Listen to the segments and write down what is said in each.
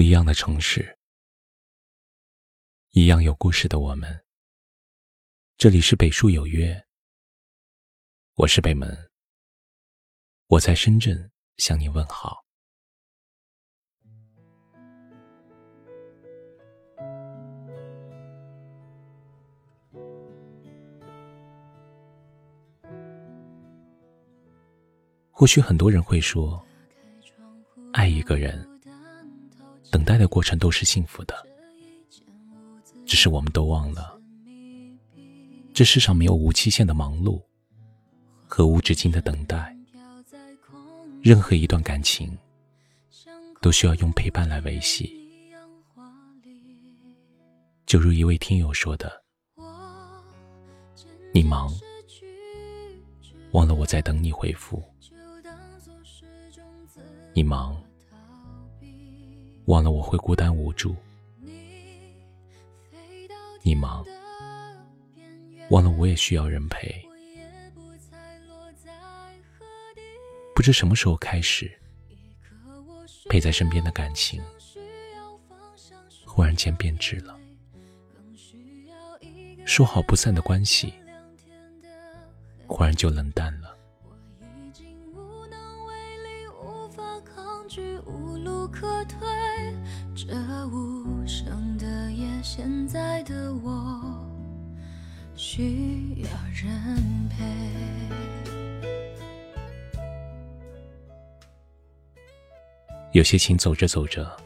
不一样的城市，一样有故事的我们。这里是北树有约，我是北门，我在深圳向你问好。或许很多人会说，爱一个人。待的过程都是幸福的，只是我们都忘了，这世上没有无期限的忙碌和无止境的等待。任何一段感情都需要用陪伴来维系。就如一位听友说的：“你忙，忘了我在等你回复。你忙。”忘了我会孤单无助，你忙，忘了我也需要人陪。不知什么时候开始，陪在身边的感情，忽然间变质了。说好不散的关系，忽然就冷淡了。无路可退在的我需要人陪。有些情走着走着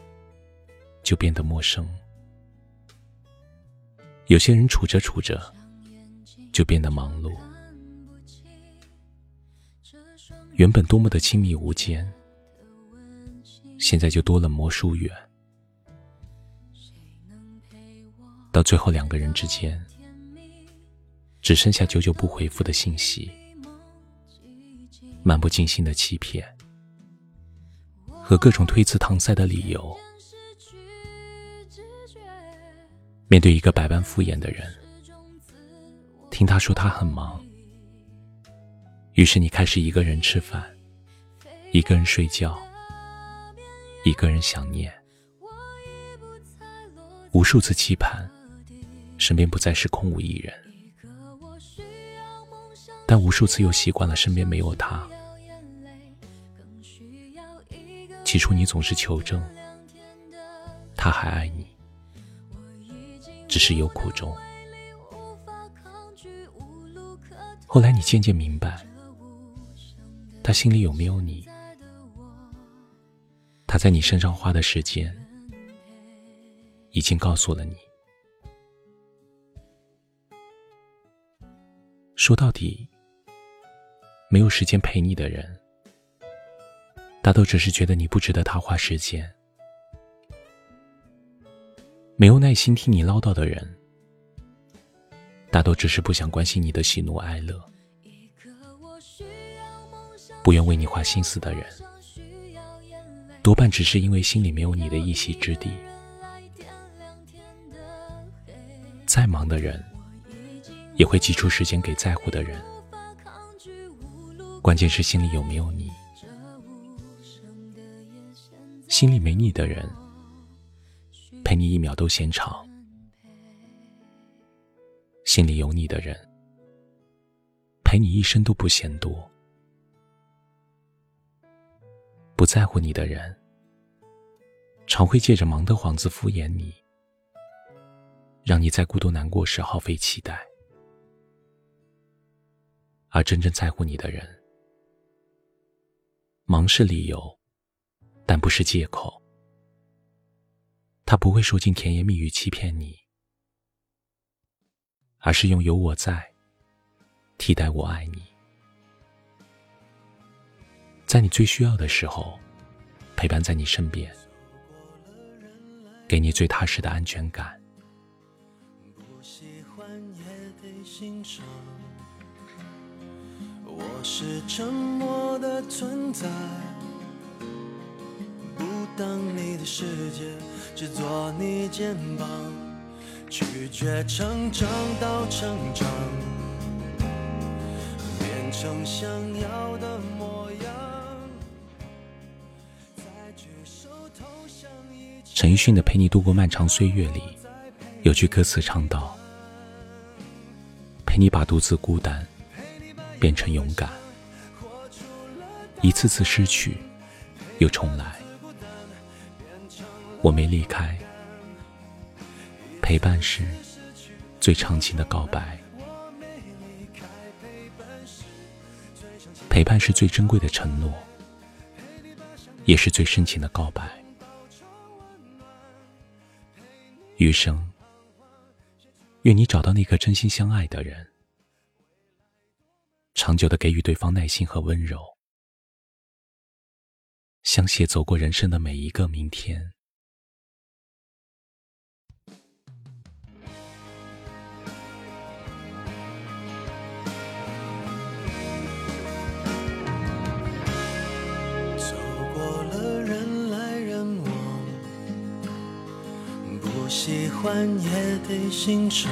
就变得陌生，有些人处着处着就变得忙碌。原本多么的亲密无间，现在就多了魔疏远。到最后，两个人之间只剩下久久不回复的信息，漫不经心的欺骗和各种推辞搪塞的理由。面对一个百般敷衍的人，听他说他很忙，于是你开始一个人吃饭，一个人睡觉，一个人想念，无数次期盼。身边不再是空无一人，但无数次又习惯了身边没有他。起初你总是求证，他还爱你，只是有苦衷。后来你渐渐明白，他心里有没有你，他在你身上花的时间，已经告诉了你。说到底，没有时间陪你的人，大都只是觉得你不值得他花时间；没有耐心听你唠叨的人，大都只是不想关心你的喜怒哀乐；不愿为你花心思的人，多半只是因为心里没有你的一席之地。再忙的人。也会挤出时间给在乎的人，关键是心里有没有你。心里没你的人，陪你一秒都嫌长；心里有你的人，陪你一生都不嫌多。不在乎你的人，常会借着忙的幌子敷衍你，让你在孤独难过时耗费期待。而真正在乎你的人，忙是理由，但不是借口。他不会说尽甜言蜜语欺骗你，而是用有我在替代我爱你，在你最需要的时候陪伴在你身边，给你最踏实的安全感。喜欢也得欣赏。我是沉默的存在，不当你的世界，只做你肩膀，拒绝成长到成长，变成想要的模样，再去。陈奕迅的《陪你度过漫长岁月》里，有句歌词唱道：“陪你把独自孤单变成勇敢，一次次失去又重来。我没离开，陪伴是最长情的告白，陪伴是最珍贵的承诺，也是最深情的告白。”余生，愿你找到那个真心相爱的人，长久的给予对方耐心和温柔，相携走过人生的每一个明天。走过了人来人往，不喜欢也得欣赏。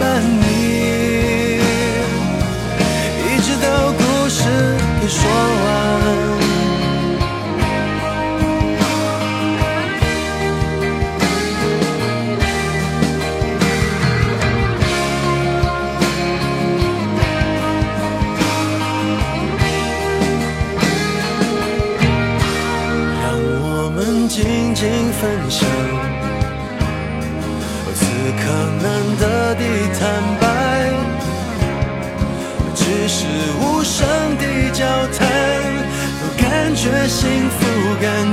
半年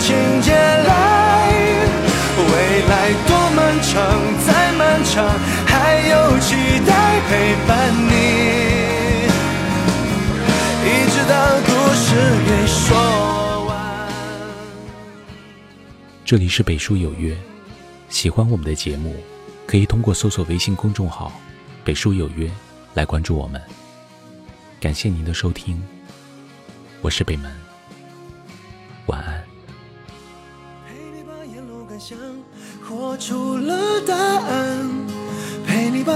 情节来。未来多漫长，再漫长，还有期待陪伴你。一直到故事给说完。这里是北书有约，喜欢我们的节目，可以通过搜索微信公众号“北书有约”来关注我们。感谢您的收听，我是北门，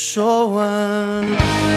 说完。